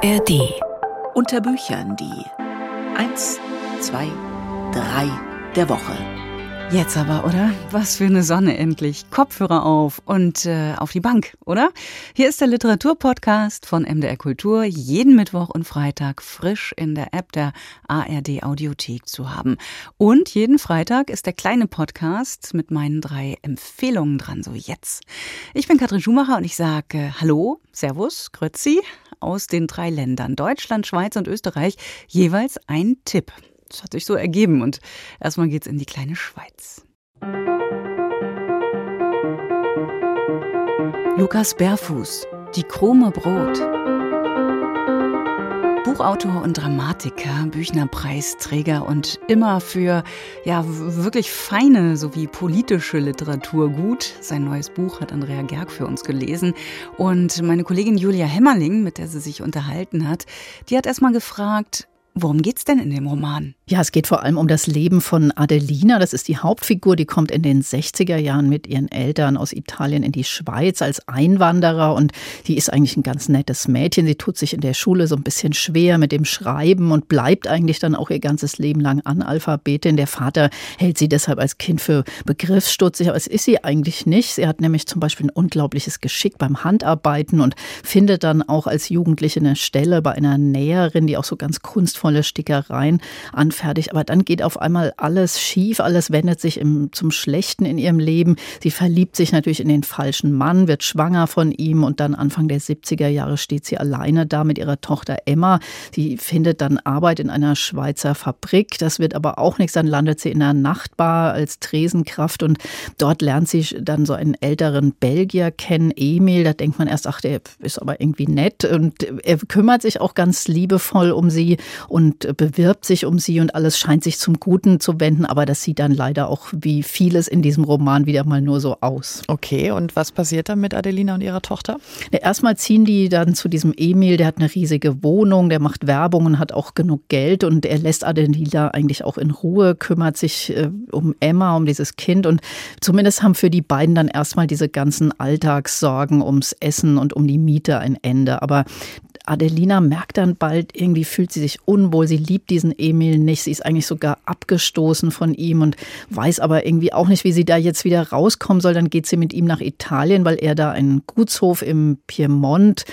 ARD. Unter Büchern die 1, 2, 3 der Woche. Jetzt aber, oder? Was für eine Sonne endlich. Kopfhörer auf und äh, auf die Bank, oder? Hier ist der Literaturpodcast von MDR Kultur, jeden Mittwoch und Freitag frisch in der App der ARD Audiothek zu haben. Und jeden Freitag ist der kleine Podcast mit meinen drei Empfehlungen dran, so jetzt. Ich bin Katrin Schumacher und ich sage äh, Hallo, Servus, Grüezi aus den drei Ländern Deutschland, Schweiz und Österreich jeweils ein Tipp. Das hat sich so ergeben. Und erstmal geht's in die kleine Schweiz. Lukas Bärfuß, Die krume Brot. Buchautor und Dramatiker, Büchnerpreisträger und immer für ja wirklich feine sowie politische Literatur gut. Sein neues Buch hat Andrea Gerg für uns gelesen und meine Kollegin Julia Hemmerling, mit der sie sich unterhalten hat, die hat erstmal gefragt, worum geht's denn in dem Roman? Ja, es geht vor allem um das Leben von Adelina. Das ist die Hauptfigur. Die kommt in den 60er Jahren mit ihren Eltern aus Italien in die Schweiz als Einwanderer. Und die ist eigentlich ein ganz nettes Mädchen. Sie tut sich in der Schule so ein bisschen schwer mit dem Schreiben und bleibt eigentlich dann auch ihr ganzes Leben lang Analphabetin. Der Vater hält sie deshalb als Kind für begriffsstutzig. Aber es ist sie eigentlich nicht. Sie hat nämlich zum Beispiel ein unglaubliches Geschick beim Handarbeiten und findet dann auch als Jugendliche eine Stelle bei einer Näherin, die auch so ganz kunstvolle Stickereien anfängt fertig. Aber dann geht auf einmal alles schief, alles wendet sich im, zum Schlechten in ihrem Leben. Sie verliebt sich natürlich in den falschen Mann, wird schwanger von ihm und dann Anfang der 70er Jahre steht sie alleine da mit ihrer Tochter Emma. Sie findet dann Arbeit in einer Schweizer Fabrik. Das wird aber auch nichts. Dann landet sie in einer Nachtbar als Tresenkraft und dort lernt sie dann so einen älteren Belgier kennen, Emil. Da denkt man erst, ach, der ist aber irgendwie nett und er kümmert sich auch ganz liebevoll um sie und bewirbt sich um sie und und alles scheint sich zum Guten zu wenden, aber das sieht dann leider auch wie vieles in diesem Roman wieder mal nur so aus. Okay, und was passiert dann mit Adelina und ihrer Tochter? erstmal ziehen die dann zu diesem Emil, der hat eine riesige Wohnung, der macht Werbung und hat auch genug Geld und er lässt Adelina eigentlich auch in Ruhe, kümmert sich äh, um Emma, um dieses Kind und zumindest haben für die beiden dann erstmal diese ganzen Alltagssorgen ums Essen und um die Miete ein Ende. Aber Adelina merkt dann bald, irgendwie fühlt sie sich unwohl, sie liebt diesen Emil nicht, sie ist eigentlich sogar abgestoßen von ihm und weiß aber irgendwie auch nicht, wie sie da jetzt wieder rauskommen soll. Dann geht sie mit ihm nach Italien, weil er da einen Gutshof im Piemont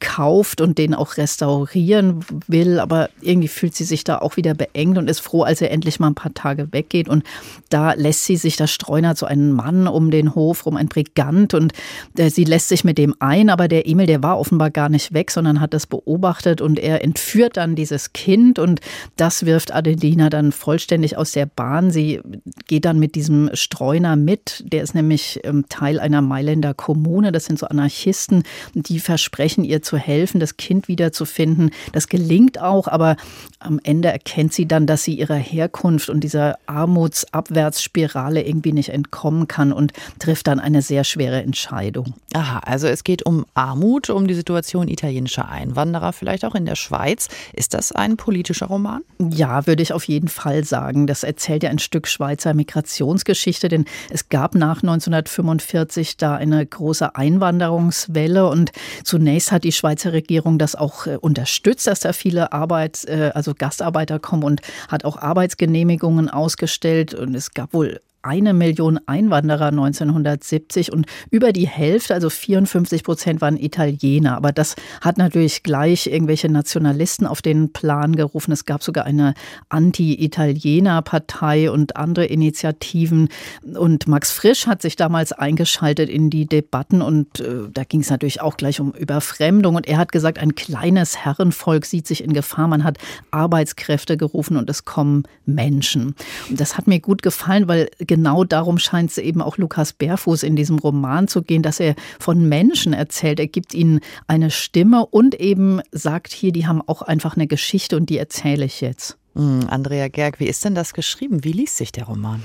kauft und den auch restaurieren will, aber irgendwie fühlt sie sich da auch wieder beengt und ist froh, als er endlich mal ein paar Tage weggeht. Und da lässt sie sich, da streunert so einen Mann um den Hof, um ein Brigant. Und äh, sie lässt sich mit dem ein, aber der Emil, der war offenbar gar nicht weg, sondern hat das beobachtet. Und er entführt dann dieses Kind. Und das wirft Adelina dann vollständig aus der Bahn. Sie geht dann mit diesem Streuner mit, der ist nämlich ähm, Teil einer Mailänder Kommune, das sind so Anarchisten, die versprechen ihr zu helfen, das Kind wiederzufinden. Das gelingt auch, aber am Ende erkennt sie dann, dass sie ihrer Herkunft und dieser Armutsabwärtsspirale irgendwie nicht entkommen kann und trifft dann eine sehr schwere Entscheidung. Aha, also es geht um Armut, um die Situation italienischer Einwanderer, vielleicht auch in der Schweiz. Ist das ein politischer Roman? Ja, würde ich auf jeden Fall sagen. Das erzählt ja ein Stück Schweizer Migrationsgeschichte, denn es gab nach 1945 da eine große Einwanderungswelle und zunächst hat die Schweizer Regierung das auch äh, unterstützt, dass da viele Arbeit, äh, also Gastarbeiter kommen und hat auch Arbeitsgenehmigungen ausgestellt. Und es gab wohl eine Million Einwanderer 1970 und über die Hälfte, also 54 Prozent, waren Italiener. Aber das hat natürlich gleich irgendwelche Nationalisten auf den Plan gerufen. Es gab sogar eine Anti-Italiener-Partei und andere Initiativen. Und Max Frisch hat sich damals eingeschaltet in die Debatten und äh, da ging es natürlich auch gleich um Überfremdung. Und er hat gesagt, ein kleines Herrenvolk sieht sich in Gefahr. Man hat Arbeitskräfte gerufen und es kommen Menschen. Und das hat mir gut gefallen, weil genau darum scheint es eben auch Lukas Bärfuß in diesem Roman zu gehen, dass er von Menschen erzählt. Er gibt ihnen eine Stimme und eben sagt hier, die haben auch einfach eine Geschichte und die erzähle ich jetzt. Hm, Andrea Gerg, wie ist denn das geschrieben? Wie liest sich der Roman?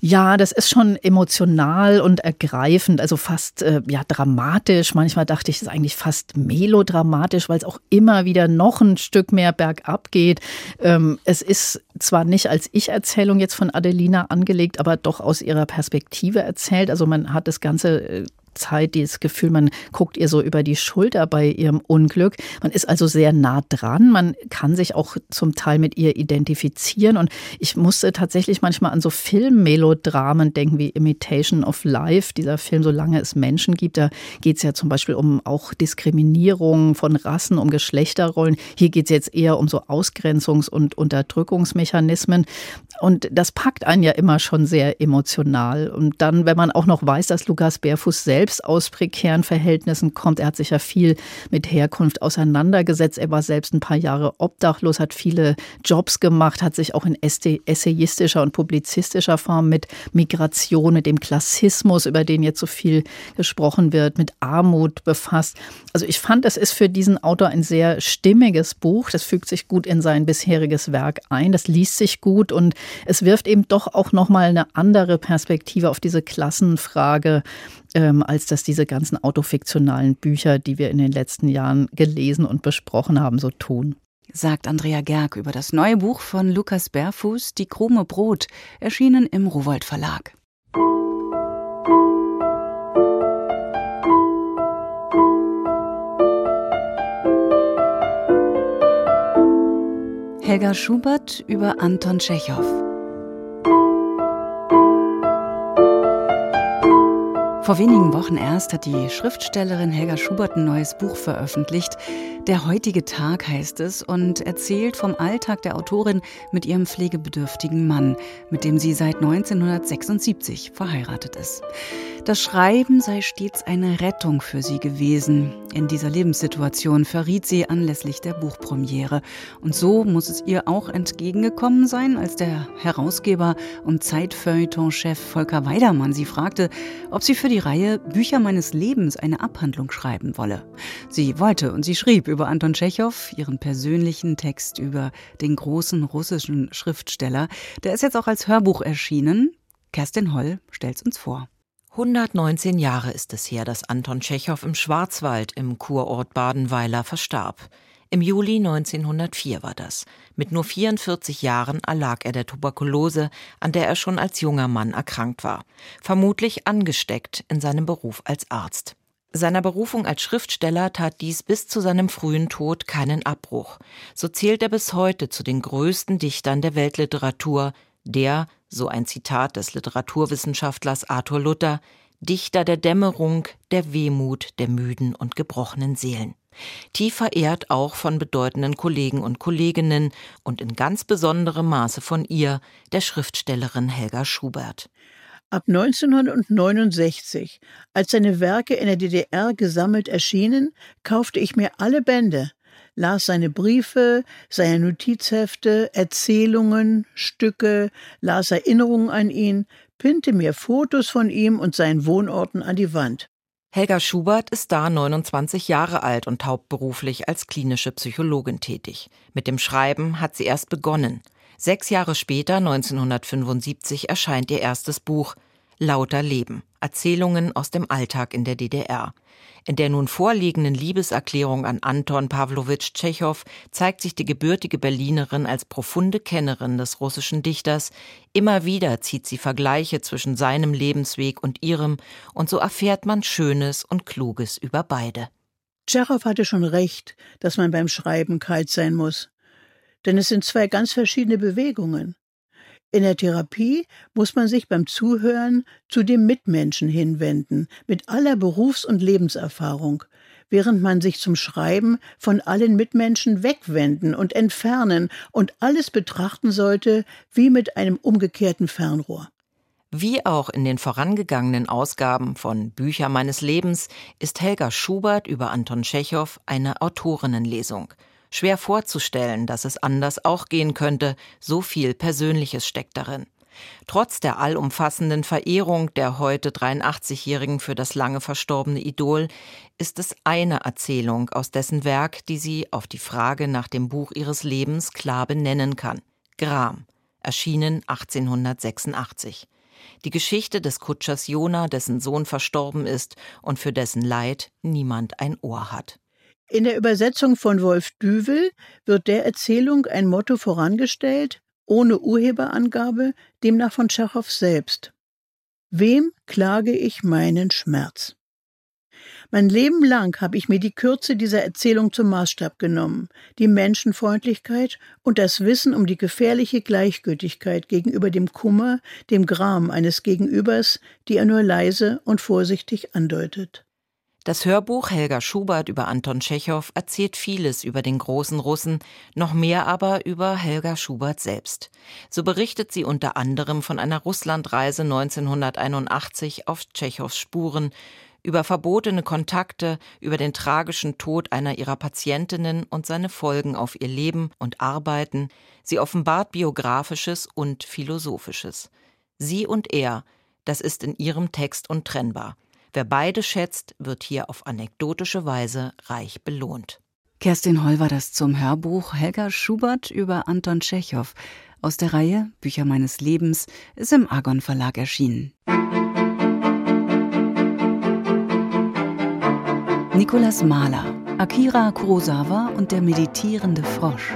Ja, das ist schon emotional und ergreifend, also fast äh, ja dramatisch. Manchmal dachte ich, es ist eigentlich fast melodramatisch, weil es auch immer wieder noch ein Stück mehr bergab geht. Ähm, es ist zwar nicht als Ich-Erzählung jetzt von Adelina angelegt, aber doch aus ihrer Perspektive erzählt. Also man hat das Ganze äh, Zeit dieses Gefühl, man guckt ihr so über die Schulter bei ihrem Unglück. Man ist also sehr nah dran. Man kann sich auch zum Teil mit ihr identifizieren. Und ich musste tatsächlich manchmal an so Filmmelodramen denken wie Imitation of Life, dieser Film, solange es Menschen gibt. Da geht es ja zum Beispiel um auch Diskriminierung von Rassen, um Geschlechterrollen. Hier geht es jetzt eher um so Ausgrenzungs- und Unterdrückungsmechanismen. Und das packt einen ja immer schon sehr emotional. Und dann, wenn man auch noch weiß, dass Lukas Bärfuß selbst aus prekären Verhältnissen kommt, er hat sich ja viel mit Herkunft auseinandergesetzt. Er war selbst ein paar Jahre obdachlos, hat viele Jobs gemacht, hat sich auch in essayistischer und publizistischer Form mit Migration, mit dem Klassismus, über den jetzt so viel gesprochen wird, mit Armut befasst. Also ich fand, es ist für diesen Autor ein sehr stimmiges Buch. Das fügt sich gut in sein bisheriges Werk ein. Das liest sich gut und es wirft eben doch auch nochmal eine andere Perspektive auf diese Klassenfrage, ähm, als dass diese ganzen autofiktionalen Bücher, die wir in den letzten Jahren gelesen und besprochen haben, so tun sagt Andrea Gerg über das neue Buch von Lukas Bärfuß, Die krume Brot, erschienen im Rowold Verlag. Helga Schubert über Anton Tschechow. Vor wenigen Wochen erst hat die Schriftstellerin Helga Schubert ein neues Buch veröffentlicht. Der heutige Tag heißt es und erzählt vom Alltag der Autorin mit ihrem pflegebedürftigen Mann, mit dem sie seit 1976 verheiratet ist. Das Schreiben sei stets eine Rettung für sie gewesen. In dieser Lebenssituation verriet sie anlässlich der Buchpremiere. Und so muss es ihr auch entgegengekommen sein, als der Herausgeber und Zeitfeuilleton-Chef Volker Weidermann sie fragte, ob sie für die Reihe Bücher meines Lebens eine Abhandlung schreiben wolle. Sie wollte und sie schrieb über Anton Tschechow ihren persönlichen Text über den großen russischen Schriftsteller. Der ist jetzt auch als Hörbuch erschienen. Kerstin Holl stellt's uns vor. 119 Jahre ist es her, dass Anton Tschechow im Schwarzwald im Kurort Badenweiler verstarb. Im Juli 1904 war das. Mit nur 44 Jahren erlag er der Tuberkulose, an der er schon als junger Mann erkrankt war. Vermutlich angesteckt in seinem Beruf als Arzt. Seiner Berufung als Schriftsteller tat dies bis zu seinem frühen Tod keinen Abbruch. So zählt er bis heute zu den größten Dichtern der Weltliteratur, der, so ein Zitat des Literaturwissenschaftlers Arthur Luther, Dichter der Dämmerung, der Wehmut der müden und gebrochenen Seelen. Tief verehrt auch von bedeutenden Kollegen und Kolleginnen und in ganz besonderem Maße von ihr, der Schriftstellerin Helga Schubert. Ab 1969, als seine Werke in der DDR gesammelt erschienen, kaufte ich mir alle Bände, las seine Briefe, seine Notizhefte, Erzählungen, Stücke, las Erinnerungen an ihn, pinte mir Fotos von ihm und seinen Wohnorten an die Wand. Helga Schubert ist da 29 Jahre alt und hauptberuflich als klinische Psychologin tätig. Mit dem Schreiben hat sie erst begonnen. Sechs Jahre später, 1975, erscheint ihr erstes Buch Lauter Leben. Erzählungen aus dem Alltag in der DDR. In der nun vorliegenden Liebeserklärung an Anton Pawlowitsch Tschechow zeigt sich die gebürtige Berlinerin als profunde Kennerin des russischen Dichters. Immer wieder zieht sie Vergleiche zwischen seinem Lebensweg und ihrem, und so erfährt man Schönes und Kluges über beide. Tschechow hatte schon recht, dass man beim Schreiben kalt sein muss. Denn es sind zwei ganz verschiedene Bewegungen. In der Therapie muss man sich beim Zuhören zu dem Mitmenschen hinwenden, mit aller Berufs- und Lebenserfahrung, während man sich zum Schreiben von allen Mitmenschen wegwenden und entfernen und alles betrachten sollte wie mit einem umgekehrten Fernrohr. Wie auch in den vorangegangenen Ausgaben von Bücher meines Lebens ist Helga Schubert über Anton Tschechow eine Autorinnenlesung – Schwer vorzustellen, dass es anders auch gehen könnte, so viel Persönliches steckt darin. Trotz der allumfassenden Verehrung der heute 83-Jährigen für das lange verstorbene Idol ist es eine Erzählung aus dessen Werk, die sie auf die Frage nach dem Buch ihres Lebens klar benennen kann. Gram, erschienen 1886. Die Geschichte des Kutschers Jona, dessen Sohn verstorben ist und für dessen Leid niemand ein Ohr hat. In der Übersetzung von Wolf Düvel wird der Erzählung ein Motto vorangestellt, ohne Urheberangabe, demnach von Tschechow selbst. Wem klage ich meinen Schmerz? Mein Leben lang habe ich mir die Kürze dieser Erzählung zum Maßstab genommen, die Menschenfreundlichkeit und das Wissen um die gefährliche Gleichgültigkeit gegenüber dem Kummer, dem Gram eines Gegenübers, die er nur leise und vorsichtig andeutet. Das Hörbuch Helga Schubert über Anton Tschechow erzählt vieles über den großen Russen, noch mehr aber über Helga Schubert selbst. So berichtet sie unter anderem von einer Russlandreise 1981 auf Tschechows Spuren, über verbotene Kontakte, über den tragischen Tod einer ihrer Patientinnen und seine Folgen auf ihr Leben und Arbeiten. Sie offenbart biografisches und philosophisches. Sie und er, das ist in ihrem Text untrennbar. Wer beide schätzt, wird hier auf anekdotische Weise reich belohnt. Kerstin Holl war das zum Hörbuch Helga Schubert über Anton Tschechow. Aus der Reihe Bücher meines Lebens ist im Argon Verlag erschienen. Nicolas Mahler, Akira Kurosawa und der meditierende Frosch.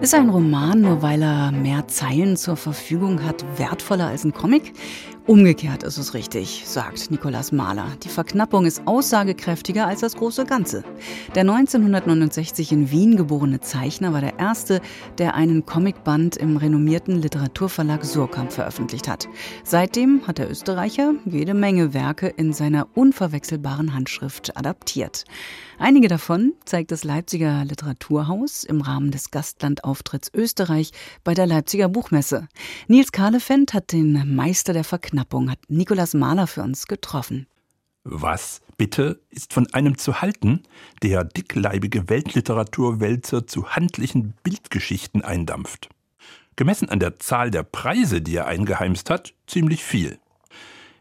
Ist ein Roman, nur weil er mehr Zeilen zur Verfügung hat, wertvoller als ein Comic? Umgekehrt ist es richtig, sagt Nikolaus Mahler. Die Verknappung ist aussagekräftiger als das große Ganze. Der 1969 in Wien geborene Zeichner war der erste, der einen Comicband im renommierten Literaturverlag Surkamp veröffentlicht hat. Seitdem hat der Österreicher jede Menge Werke in seiner unverwechselbaren Handschrift adaptiert. Einige davon zeigt das Leipziger Literaturhaus im Rahmen des Gastlandauftritts Österreich bei der Leipziger Buchmesse. Nils Kahlefeld hat den Meister der Verknappung, hat Nikolaus Mahler für uns getroffen. Was, bitte, ist von einem zu halten, der dickleibige Weltliteraturwälzer zu handlichen Bildgeschichten eindampft? Gemessen an der Zahl der Preise, die er eingeheimst hat, ziemlich viel.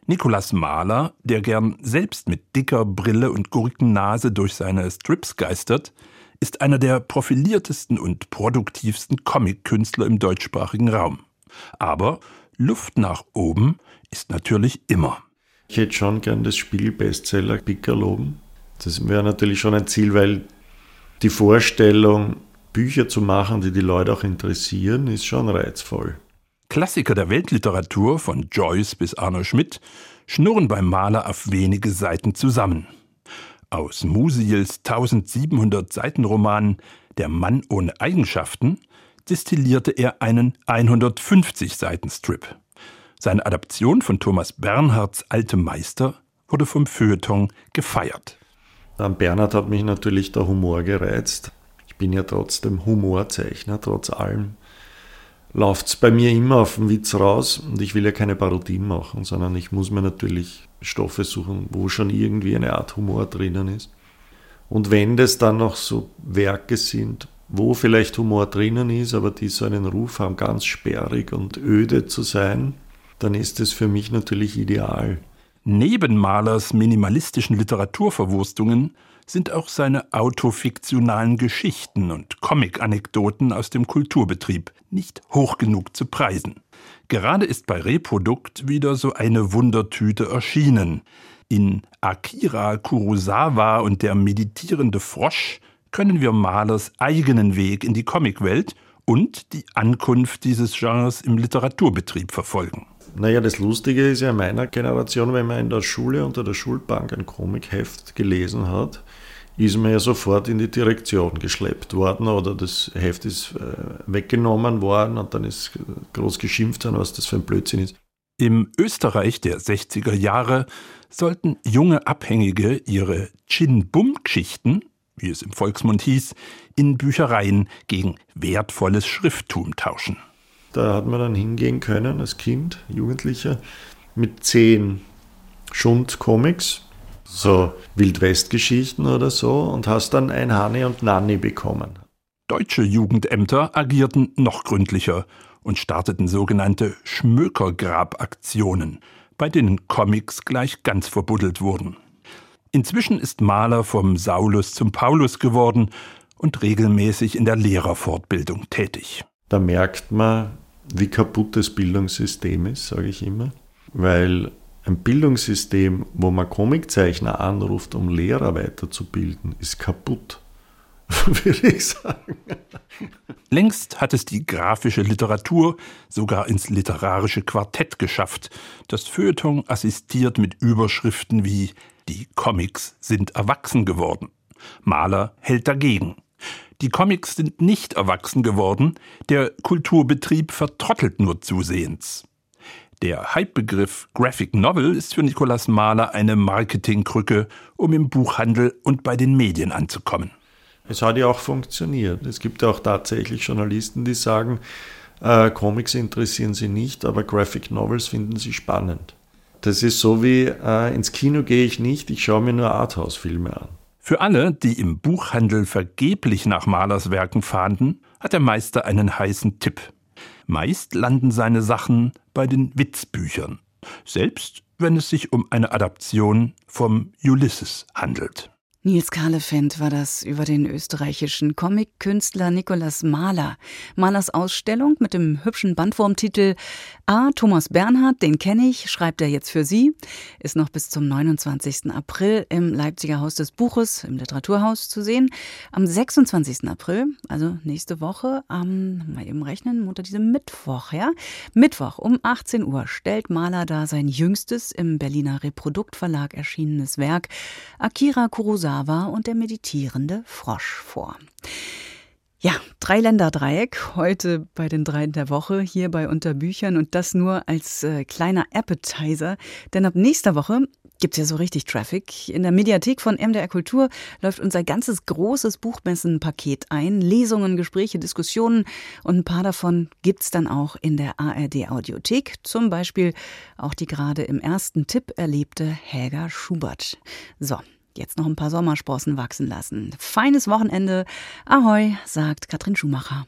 Nikolaus Mahler, der gern selbst mit dicker Brille und Gurkennase durch seine Strips geistert, ist einer der profiliertesten und produktivsten Comic-Künstler im deutschsprachigen Raum. Aber Luft nach oben ist natürlich immer. Ich hätte schon gern das Spiegel-Bestseller Pickerloben. Das wäre natürlich schon ein Ziel, weil die Vorstellung, Bücher zu machen, die die Leute auch interessieren, ist schon reizvoll. Klassiker der Weltliteratur von Joyce bis Arno Schmidt schnurren beim Maler auf wenige Seiten zusammen. Aus Musiels 1700 Seitenroman Der Mann ohne Eigenschaften destillierte er einen 150 Seiten Strip. Seine Adaption von Thomas Bernhards Alte Meister wurde vom Feuilleton gefeiert. An Bernhard hat mich natürlich der Humor gereizt. Ich bin ja trotzdem Humorzeichner, trotz allem läuft es bei mir immer auf den Witz raus und ich will ja keine Parodien machen, sondern ich muss mir natürlich Stoffe suchen, wo schon irgendwie eine Art Humor drinnen ist. Und wenn das dann noch so Werke sind, wo vielleicht Humor drinnen ist, aber die so einen Ruf haben, ganz sperrig und öde zu sein, dann ist es für mich natürlich ideal. Neben Malers minimalistischen Literaturverwurstungen sind auch seine autofiktionalen Geschichten und Comic-Anekdoten aus dem Kulturbetrieb nicht hoch genug zu preisen. Gerade ist bei Reprodukt wieder so eine Wundertüte erschienen. In Akira Kurosawa und der meditierende Frosch können wir Malers eigenen Weg in die Comicwelt und die Ankunft dieses Genres im Literaturbetrieb verfolgen. Naja, das Lustige ist ja in meiner Generation, wenn man in der Schule unter der Schulbank ein Comicheft gelesen hat, ist man ja sofort in die Direktion geschleppt worden oder das Heft ist äh, weggenommen worden und dann ist groß geschimpft worden, was das für ein Blödsinn ist. Im Österreich der 60er Jahre sollten junge Abhängige ihre Chin-Bum-Geschichten, wie es im Volksmund hieß, in Büchereien gegen wertvolles Schrifttum tauschen. Da hat man dann hingehen können als Kind, Jugendlicher, mit zehn Schund-Comics so Wildwest-Geschichten oder so und hast dann ein Hani und Nanni bekommen. Deutsche Jugendämter agierten noch gründlicher und starteten sogenannte Schmökergrabaktionen, bei denen Comics gleich ganz verbuddelt wurden. Inzwischen ist Mahler vom Saulus zum Paulus geworden und regelmäßig in der Lehrerfortbildung tätig. Da merkt man, wie kaputt das Bildungssystem ist, sage ich immer, weil ein Bildungssystem, wo man Comiczeichner anruft, um Lehrer weiterzubilden, ist kaputt. würde ich sagen. Längst hat es die grafische Literatur sogar ins literarische Quartett geschafft. Das Feuilleton assistiert mit Überschriften wie Die Comics sind erwachsen geworden. Maler hält dagegen. Die Comics sind nicht erwachsen geworden, der Kulturbetrieb vertrottelt nur zusehends. Der Hypebegriff Graphic Novel ist für Nikolaus Mahler eine Marketingkrücke, um im Buchhandel und bei den Medien anzukommen. Es hat ja auch funktioniert. Es gibt auch tatsächlich Journalisten, die sagen, äh, Comics interessieren sie nicht, aber Graphic Novels finden sie spannend. Das ist so wie äh, ins Kino gehe ich nicht, ich schaue mir nur Arthouse-Filme an. Für alle, die im Buchhandel vergeblich nach Malers Werken fahnden, hat der Meister einen heißen Tipp. Meist landen seine Sachen bei den Witzbüchern, selbst wenn es sich um eine Adaption vom Ulysses handelt. Nils Kahlefeld war das über den österreichischen Comic-Künstler Nikolaus Mahler. Mahlers Ausstellung mit dem hübschen Bandwurmtitel A. Thomas Bernhard, den kenne ich, schreibt er jetzt für Sie, ist noch bis zum 29. April im Leipziger Haus des Buches, im Literaturhaus zu sehen. Am 26. April, also nächste Woche, am, mal eben rechnen, unter diesem Mittwoch, ja? Mittwoch um 18 Uhr stellt Mahler da sein jüngstes im Berliner Reproduktverlag erschienenes Werk Akira Kurosawa Kurosawa und der meditierende Frosch vor. Ja, Dreiländer-Dreieck heute bei den Dreien der Woche hier bei Unterbüchern und das nur als äh, kleiner Appetizer, denn ab nächster Woche gibt's ja so richtig Traffic. In der Mediathek von MDR Kultur läuft unser ganzes großes Buchmessenpaket ein. Lesungen, Gespräche, Diskussionen und ein paar davon gibt's dann auch in der ARD Audiothek. Zum Beispiel auch die gerade im ersten Tipp erlebte Helga Schubert. So, Jetzt noch ein paar Sommersprossen wachsen lassen. Feines Wochenende. Ahoi, sagt Katrin Schumacher.